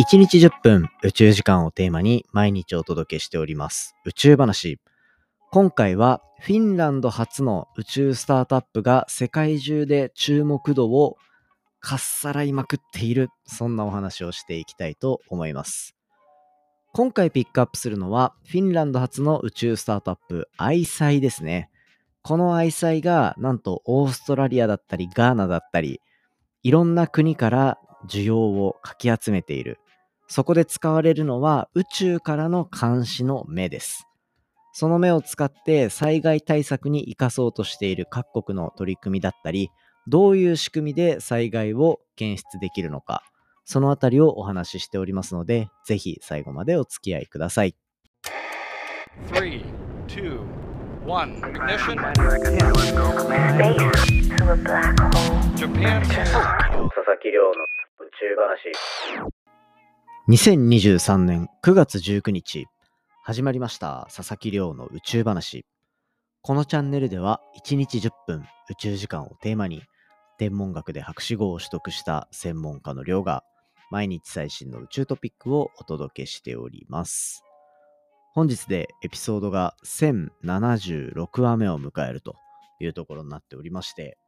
1日10分宇宙時間をテーマに毎日お届けしております宇宙話。今回はフィンランド初の宇宙スタートアップが世界中で注目度をかっさらいまくっている、そんなお話をしていきたいと思います。今回ピックアップするのはフィンランド初の宇宙スタートアップ、アイサイですね。このアイサイがなんとオーストラリアだったりガーナだったり、いろんな国から需要をかき集めている。そこで使われるのは宇宙からの監視の目です。その目を使って災害対策に生かそうとしている各国の取り組みだったり、どういう仕組みで災害を検出できるのか、そのあたりをお話ししておりますので、ぜひ最後までお付き合いください。3, 2, 1, ignition. Japan. 佐々木亮の宇宙話。2023年9月19日、始まりました佐々木亮の宇宙話。このチャンネルでは1日10分宇宙時間をテーマに天文学で博士号を取得した専門家の亮が毎日最新の宇宙トピックをお届けしております。本日でエピソードが1076話目を迎えるというところになっておりまして、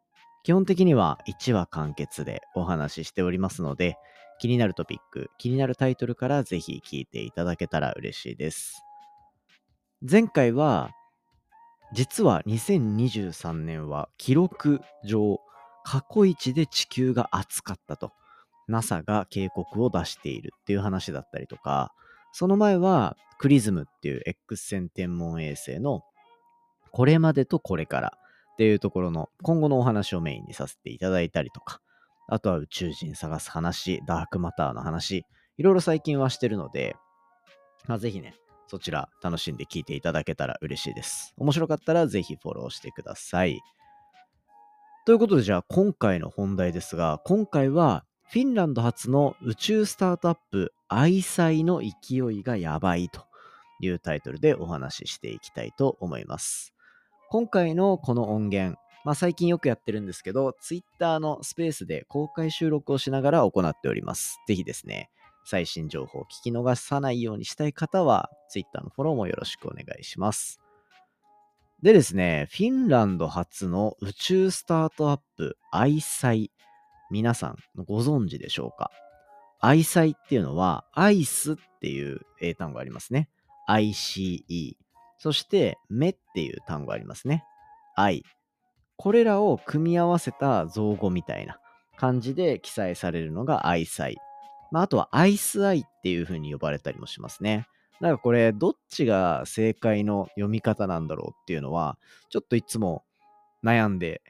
基本的には1話完結でお話ししておりますので、気になるトピック、気になるタイトルからぜひ聞いていただけたら嬉しいです。前回は、実は2023年は記録上、過去一で地球が暑かったと、NASA が警告を出しているっていう話だったりとか、その前はクリズムっていう X 線天文衛星のこれまでとこれからっていうところの今後のお話をメインにさせていただいたりとか、あとは宇宙人探す話、ダークマターの話、いろいろ最近はしてるので、まあ、ぜひね、そちら楽しんで聞いていただけたら嬉しいです。面白かったらぜひフォローしてください。ということでじゃあ今回の本題ですが、今回はフィンランド初の宇宙スタートアップ、愛妻の勢いがやばいというタイトルでお話ししていきたいと思います。今回のこの音源、まあ、最近よくやってるんですけど、Twitter のスペースで公開収録をしながら行っております。ぜひですね、最新情報を聞き逃さないようにしたい方は、Twitter のフォローもよろしくお願いします。でですね、フィンランド初の宇宙スタートアップ、愛妻。皆さんご存知でしょうか？愛妻っていうのは、アイスっていう英単語ありますね。ICE。そして、目っていう単語ありますね。愛。これらを組み合わせた造語みたいな感じで記載されるのが愛妻。まあ、あとはアイスアイっていう風に呼ばれたりもしますね。なんかこれ、どっちが正解の読み方なんだろうっていうのは、ちょっといつも悩んで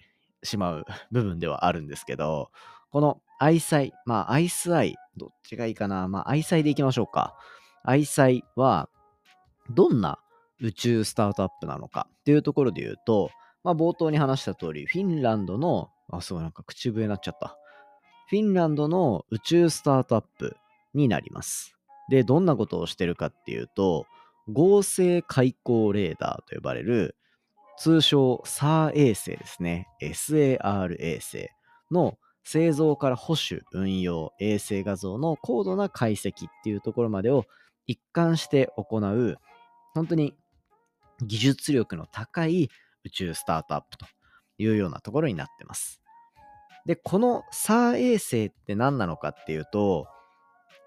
しまう部分ではあるんですけど、この愛妻、まあ、アイスアイ、どっちがいいかな。まあ、愛妻でいきましょうか。愛妻は、どんな宇宙スタートアップなのかっていうところで言うと、まあ、冒頭に話した通り、フィンランドの、あ、そう、なんか口笛になっちゃった。フィンランドの宇宙スタートアップになります。で、どんなことをしてるかっていうと、合成開口レーダーと呼ばれる、通称 SAR 衛星ですね。SAR 衛星の製造から保守、運用、衛星画像の高度な解析っていうところまでを一貫して行う、本当に技術力の高い宇宙スタートアップというようなところになってます。で、この SAR 衛星って何なのかっていうと、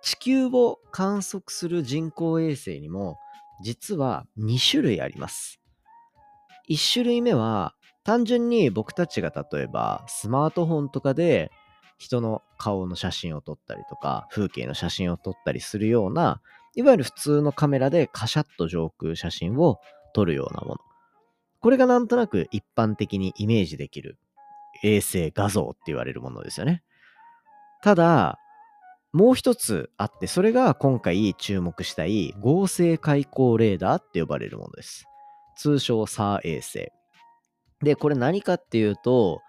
地球を観測する人工衛星にも実は2種類あります。1種類目は単純に僕たちが例えばスマートフォンとかで人の顔の写真を撮ったりとか風景の写真を撮ったりするようないわゆる普通のカメラでカシャッと上空写真を撮るようなもの。これがなんとなく一般的にイメージできる衛星画像って言われるものですよね。ただ、もう一つあって、それが今回注目したい合成開口レーダーって呼ばれるものです。通称 SAR 衛星。で、これ何かっていうと、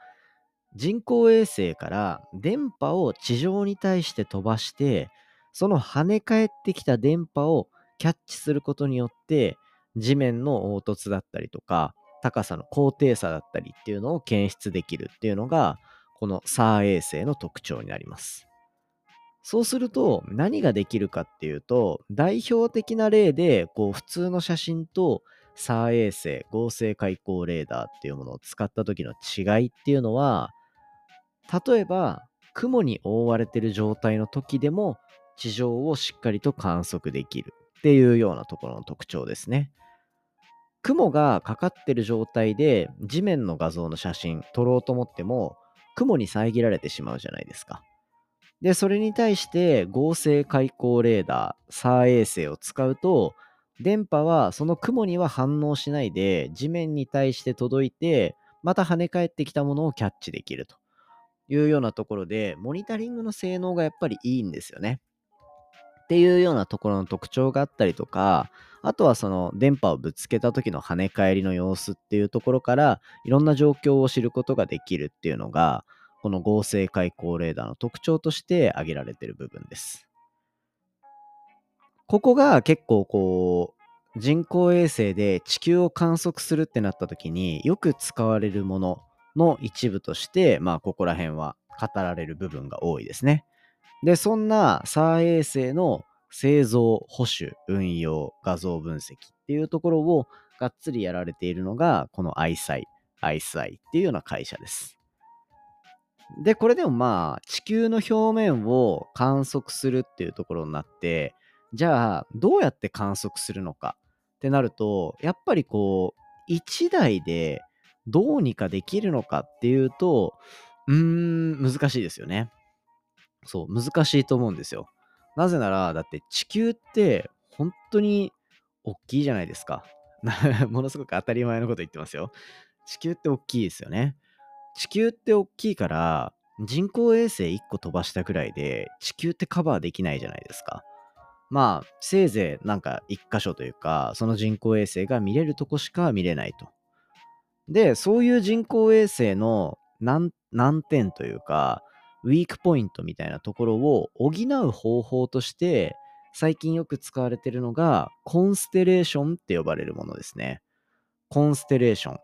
人工衛星から電波を地上に対して飛ばして、その跳ね返ってきた電波をキャッチすることによって、地面の凹凸だったりとか、高さの高低差だったりっていうのを検出できるっていうのが、この SAR 衛星の特徴になります。そうすると何ができるかっていうと、代表的な例で、こう普通の写真と SAR 衛星、合成開口レーダーっていうものを使った時の違いっていうのは、例えば雲に覆われてる状態の時でも地上をしっかりと観測できるっていうようなところの特徴ですね。雲がかかってる状態で地面の画像の写真撮ろうと思っても雲に遮られてしまうじゃないですか。で、それに対して合成開口レーダー、SAR 衛星を使うと電波はその雲には反応しないで地面に対して届いてまた跳ね返ってきたものをキャッチできるというようなところでモニタリングの性能がやっぱりいいんですよね。っていうようなところの特徴があったりとか、あとはその電波をぶつけた時の跳ね返りの様子っていうところからいろんな状況を知ることができるっていうのがこの合成開口レーダーの特徴として挙げられている部分です。ここが結構こう人工衛星で地球を観測するってなった時によく使われるものの一部としてまあここら辺は語られる部分が多いですね。で、そんな SAR 衛星の製造、保守、運用、画像分析っていうところをがっつりやられているのが、この ISI、ISI っていうような会社です。で、これでもまあ、地球の表面を観測するっていうところになって、じゃあ、どうやって観測するのかってなると、やっぱりこう、1台でどうにかできるのかっていうと、うーん、難しいですよね。そう、難しいと思うんですよ。なぜなら、だって地球って本当に大きいじゃないですか。ものすごく当たり前のこと言ってますよ。地球って大きいですよね。地球って大きいから、人工衛星1個飛ばしたくらいで地球ってカバーできないじゃないですか。まあ、せいぜいなんか1箇所というか、その人工衛星が見れるとこしか見れないと。で、そういう人工衛星の難点というか、ウィークポイントみたいなところを補う方法として、最近よく使われているのが、コンステレーションって呼ばれるものですね。コンステレーション。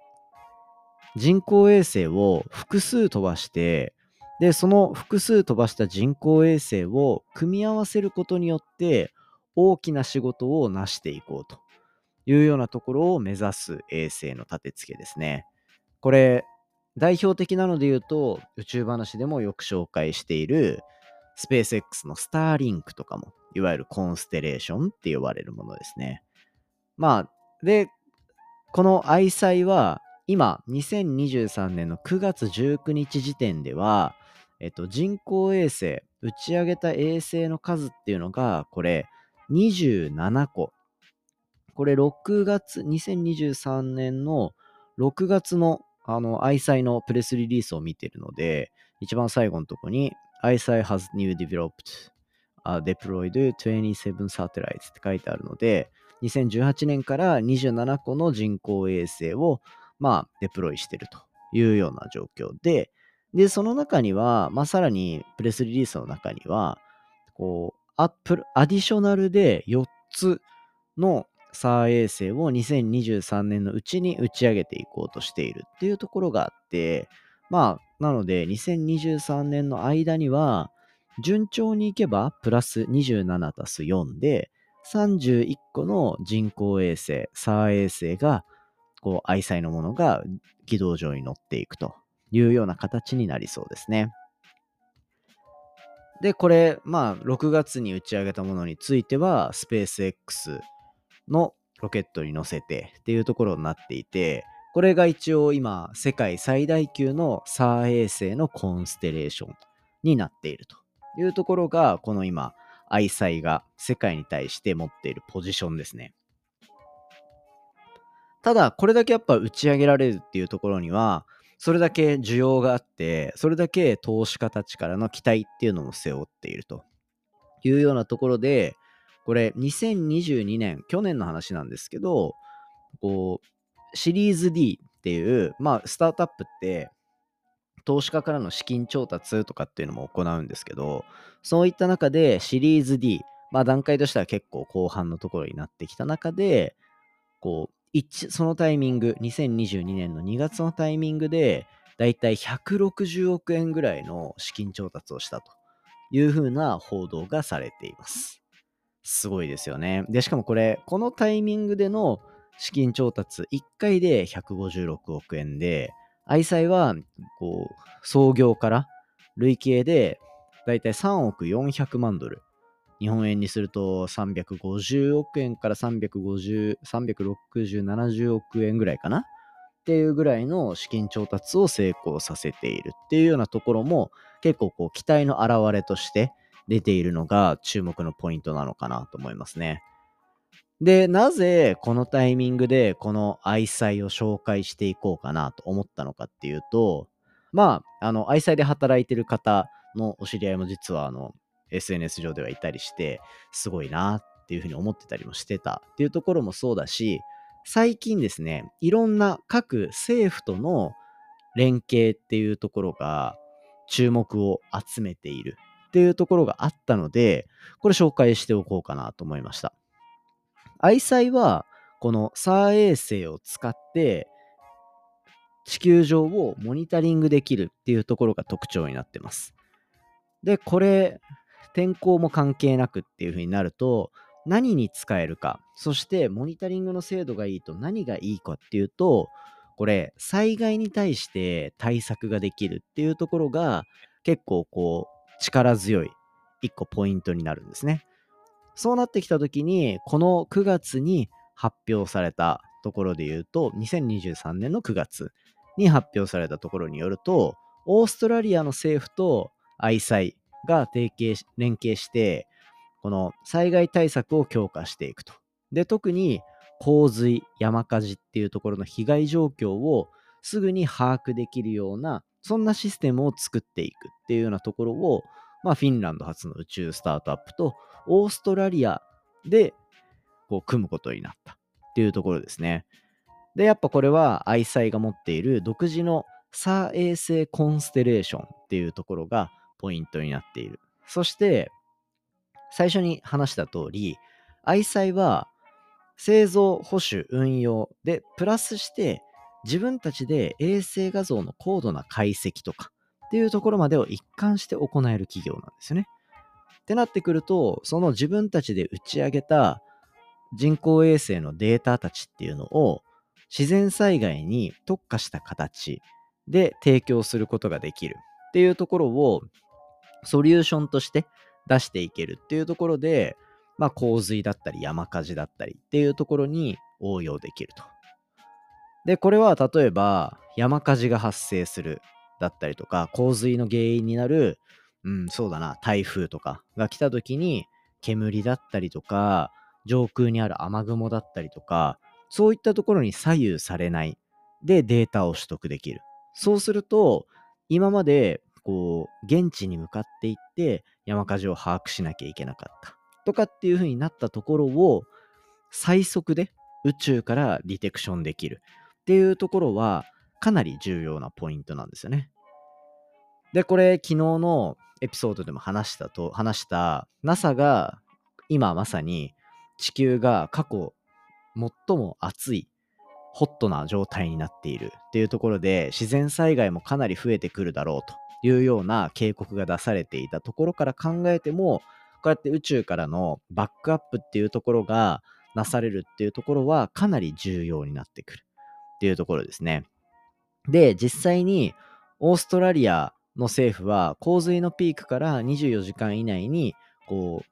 人工衛星を複数飛ばして、で、その複数飛ばした人工衛星を組み合わせることによって、大きな仕事を成していこうというようなところを目指す衛星の立て付けですね。これ、代表的なので言うと、宇宙話でもよく紹介している、スペース X のスターリンクとかも、いわゆるコンステレーションって呼ばれるものですね。まあ、で、この愛妻は、今、2023年の9月19日時点では、えっと、人工衛星、打ち上げた衛星の数っていうのが、これ、27個。これ、6月、2023年の6月のあの、愛妻のプレスリリースを見ているので、一番最後のとこに、愛妻 has new developed、uh, deployed 27 satellites って書いてあるので、2018年から27個の人工衛星を、まあ、デプロイしているというような状況で、で、その中には、まあ、さらにプレスリリースの中には、こう、アアディショナルで4つの SAR 衛星を2023年のうちに打ち上げていこうとしているっていうところがあって、まあ、なので2023年の間には、順調にいけばプラス27たす4で、31個の人工衛星、SAR 衛星が、こう、愛妻のものが軌道上に乗っていくというような形になりそうですね。で、これ、まあ、6月に打ち上げたものについては、スペース X のロケットに乗せてっていうところになっていて、これが一応今、世界最大級の SAR 衛星のコンステレーションになっているというところが、この今、愛妻が世界に対して持っているポジションですね。ただ、これだけやっぱ打ち上げられるっていうところには、それだけ需要があって、それだけ投資家たちからの期待っていうのも背負っているというようなところで、これ2022年、去年の話なんですけど、こう、シリーズ D っていう、まあ、スタートアップって、投資家からの資金調達とかっていうのも行うんですけど、そういった中でシリーズ D、まあ段階としては結構後半のところになってきた中で、こう、そのタイミング、2022年の2月のタイミングで、だいたい160億円ぐらいの資金調達をしたというふうな報道がされています。すごいですよね。で、しかもこれ、このタイミングでの資金調達、1回で156億円で、愛妻は、こう、創業から累計で、だいたい3億400万ドル。日本円にすると350億円から350、360、70億円ぐらいかな？っていうぐらいの資金調達を成功させているっていうようなところも結構こう期待の表れとして出ているのが注目のポイントなのかなと思いますね。で、なぜこのタイミングでこの愛妻を紹介していこうかなと思ったのかっていうと、まあ、あの、愛妻で働いてる方のお知り合いも実はあの、SNS 上ではいたりして、すごいなっていうふうに思ってたりもしてたっていうところもそうだし、最近ですね、いろんな各政府との連携っていうところが注目を集めているっていうところがあったので、これ紹介しておこうかなと思いました。愛妻は、この SAR 衛星を使って、地球上をモニタリングできるっていうところが特徴になってます。で、これ、天候も関係なくっていう風になると、何に使えるか、そしてモニタリングの精度がいいと何がいいかっていうと、これ、災害に対して対策ができるっていうところが結構こう力強い一個ポイントになるんですね。そうなってきた時に、この9月に発表されたところで言うと、2023年の9月に発表されたところによると、オーストラリアの政府と愛妻が提携連携して、この災害対策を強化していくと。で、特に洪水、山火事っていうところの被害状況をすぐに把握できるような、そんなシステムを作っていくっていうようなところを、まあ、フィンランド初の宇宙スタートアップとオーストラリアでこう組むことになったっていうところですね。で、やっぱこれは愛妻が持っている独自のサー衛星コンステレーションっていうところがポイントになっている。そして、最初に話した通り、愛妻は製造、保守、運用で、プラスして自分たちで衛星画像の高度な解析とかっていうところまでを一貫して行える企業なんですよね。ってなってくると、その自分たちで打ち上げた人工衛星のデータたちっていうのを自然災害に特化した形で提供することができるっていうところをソリューションとして出していけるっていうところで、まあ、洪水だったり山火事だったりっていうところに応用できると。で、これは例えば山火事が発生するだったりとか、洪水の原因になる、うん、そうだな、台風とかが来た時に煙だったりとか、上空にある雨雲だったりとか、そういったところに左右されない。でデータを取得できる。そうすると、今までこう、現地に向かっていって山火事を把握しなきゃいけなかった。とかっていう風になったところを最速で宇宙からディテクションできる。っていうところはかなり重要なポイントなんですよね。で、これ昨日のエピソードでも話したと、話した NASA が今まさに地球が過去最も暑いホットな状態になっているっていうところで自然災害もかなり増えてくるだろうというような警告が出されていたところから考えても、こうやって宇宙からのバックアップっていうところがなされるっていうところはかなり重要になってくるっていうところですね。で、実際にオーストラリアの政府は洪水のピークから24時間以内にこう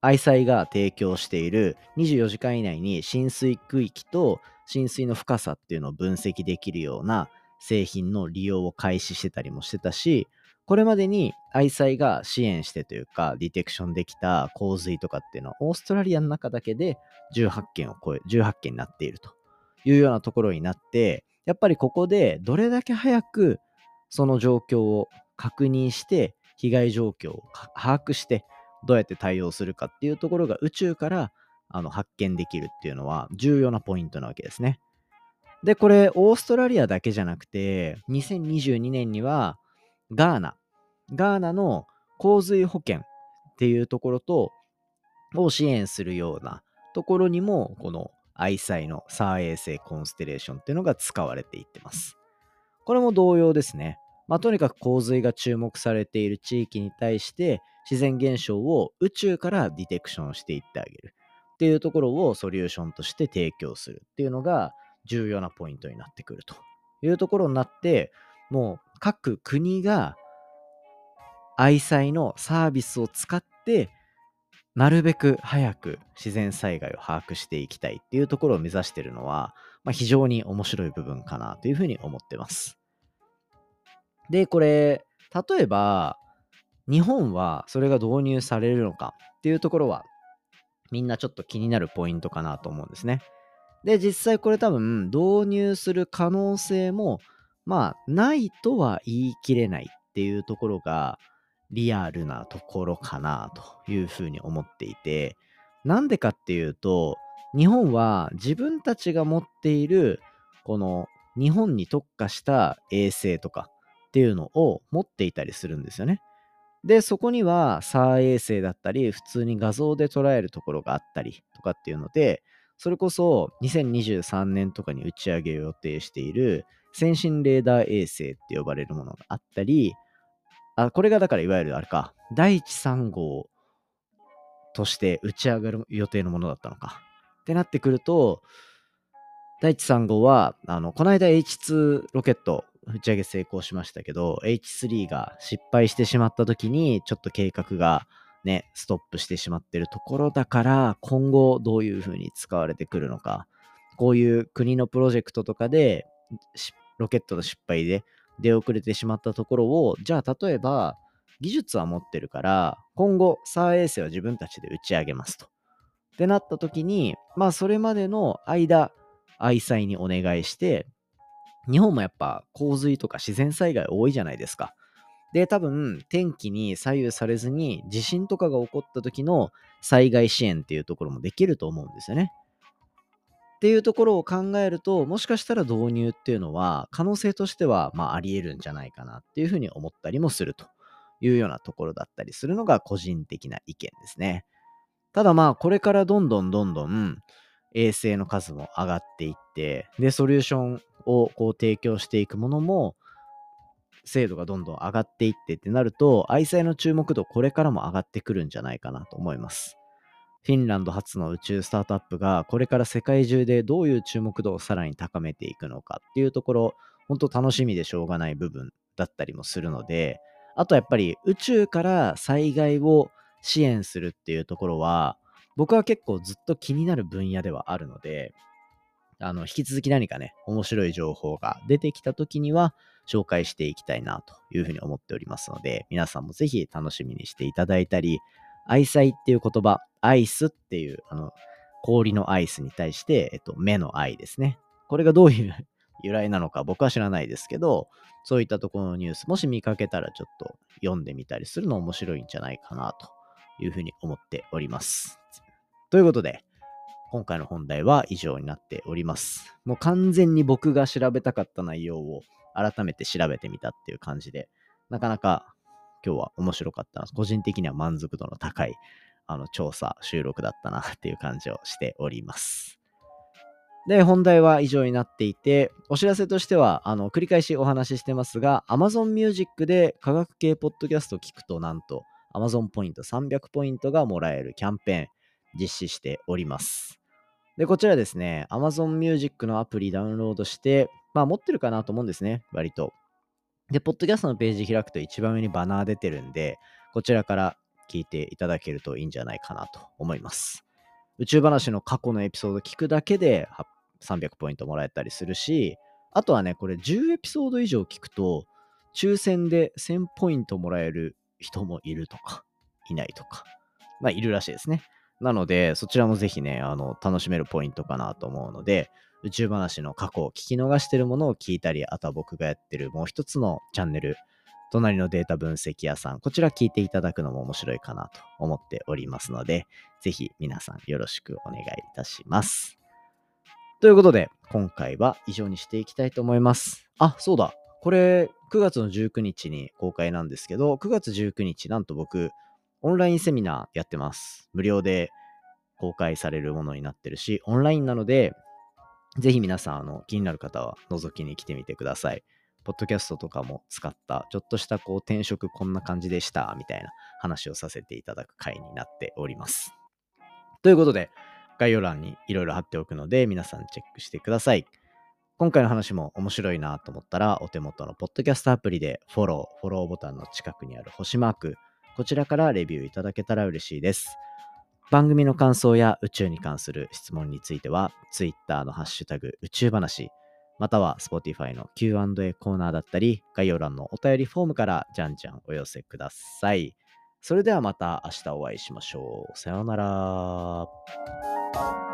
愛妻が提供している24時間以内に浸水区域と浸水の深さっていうのを分析できるような製品の利用を開始してたりもしてたし、これまでに愛妻が支援してというか、ディテクションできた洪水とかっていうのは、オーストラリアの中だけで18件を超え、18件になっているというようなところになって、やっぱりここでどれだけ早くその状況を確認して、被害状況を把握して、どうやって対応するかっていうところが宇宙からあの発見できるっていうのは重要なポイントなわけですね。で、これ、オーストラリアだけじゃなくて、2022年には、ガーナ、ガーナの洪水保険っていうところと、を支援するようなところにも、この愛妻の SAR 衛星コンステレーションっていうのが使われていってます。これも同様ですね。まあ、とにかく洪水が注目されている地域に対して自然現象を宇宙からディテクションしていってあげるっていうところをソリューションとして提供するっていうのが重要なポイントになってくるというところになってもう各国が愛妻のサービスを使ってなるべく早く自然災害を把握していきたいっていうところを目指してるのは、まあ、非常に面白い部分かなというふうに思ってます。で、これ、例えば、日本はそれが導入されるのかっていうところは、みんなちょっと気になるポイントかなと思うんですね。で、実際これ多分導入する可能性も、まあ、ないとは言い切れないっていうところが、リアルなところかなというふうに思っていて、なんでかっていうと、日本は自分たちが持っている、この日本に特化した衛星とかっていうのを持っていたりするんですよね。で、そこには SAR 衛星だったり、普通に画像で捉えるところがあったりとかっていうので、それこそ2023年とかに打ち上げを予定している先進レーダー衛星って呼ばれるものがあったり、あ、これがだからいわゆるあれか、第一3号として打ち上がる予定のものだったのか。ってなってくると、第一3号は、あの、この間 H2 ロケット打ち上げ成功しましたけど、H3 が失敗してしまった時に、ちょっと計画がね、ストップしてしまってるところだから、今後どういう風に使われてくるのか、こういう国のプロジェクトとかで、ロケットの失敗で出遅れてしまったところを、じゃあ例えば、技術は持ってるから、今後、サー衛星は自分たちで打ち上げますと。ってなった時に、まあそれまでの間、愛妻にお願いして、日本もやっぱ洪水とか自然災害多いじゃないですか。で、多分天気に左右されずに地震とかが起こった時の災害支援っていうところもできると思うんですよね。っていうところを考えると、もしかしたら導入っていうのは可能性としてはまああり得るんじゃないかなっていうふうに思ったりもするというようなところだったりするのが個人的な意見ですね。ただまあこれからどんどんどんどん衛星の数も上がっていって、で、ソリューションをこう提供していくものも、精度がどんどん上がっていってってなると、愛妻の注目度これからも上がってくるんじゃないかなと思います。フィンランド初の宇宙スタートアップがこれから世界中でどういう注目度をさらに高めていくのかっていうところ、本当楽しみでしょうがない部分だったりもするので、あとやっぱり宇宙から災害を支援するっていうところは、僕は結構ずっと気になる分野ではあるので、あの、引き続き何かね、面白い情報が出てきた時には、紹介していきたいなというふうに思っておりますので、皆さんもぜひ楽しみにしていただいたり、愛妻っていう言葉、アイスっていう、あの、氷のアイスに対して、えっと、目の愛ですね。これがどういう 由来なのか僕は知らないですけど、そういったところのニュース、もし見かけたらちょっと読んでみたりするの面白いんじゃないかなというふうに思っております。ということで、今回の本題は以上になっております。もう完全に僕が調べたかった内容を改めて調べてみたっていう感じで、なかなか今日は面白かった。個人的には満足度の高いあの調査、収録だったなっていう感じをしております。で、本題は以上になっていて、お知らせとしては、あの、繰り返しお話ししてますが、Amazon Music で科学系ポッドキャスト聞くと、なんと、Amazon ポイント300ポイントがもらえるキャンペーン実施しております。で、こちらですね、Amazon Music のアプリダウンロードして、まあ持ってるかなと思うんですね、割と。で、ポッドキャストのページ開くと一番上にバナー出てるんで、こちらから聞いていただけるといいんじゃないかなと思います。宇宙話の過去のエピソード聞くだけで300ポイントもらえたりするし、あとはね、これ10エピソード以上聞くと、抽選で1000ポイントもらえる人もいるとか、いないとか、まあいるらしいですね。なので、そちらもぜひね、あの、楽しめるポイントかなと思うので、宇宙話の過去を聞き逃してるものを聞いたり、あとは僕がやってるもう一つのチャンネル、隣のデータ分析屋さん、こちら聞いていただくのも面白いかなと思っておりますので、ぜひ皆さんよろしくお願いいたします。ということで、今回は以上にしていきたいと思います。あ、そうだ。これ、9月の19日に公開なんですけど、9月19日、なんと僕、オンラインセミナーやってます。無料で公開されるものになってるし、オンラインなので、ぜひ皆さん、あの、気になる方は覗きに来てみてください。ポッドキャストとかも使った、ちょっとしたこう転職こんな感じでした、みたいな話をさせていただく回になっております。ということで、概要欄にいろいろ貼っておくので、皆さんチェックしてください。今回の話も面白いなと思ったら、お手元のポッドキャストアプリでフォロー、フォローボタンの近くにある星マーク、こちらからレビューいただけたら嬉しいです。番組の感想や宇宙に関する質問については、Twitter のハッシュタグ宇宙話、または Spotify の Q&A コーナーだったり、概要欄のお便りフォームからじゃんじゃんお寄せください。それではまた明日お会いしましょう。さようなら。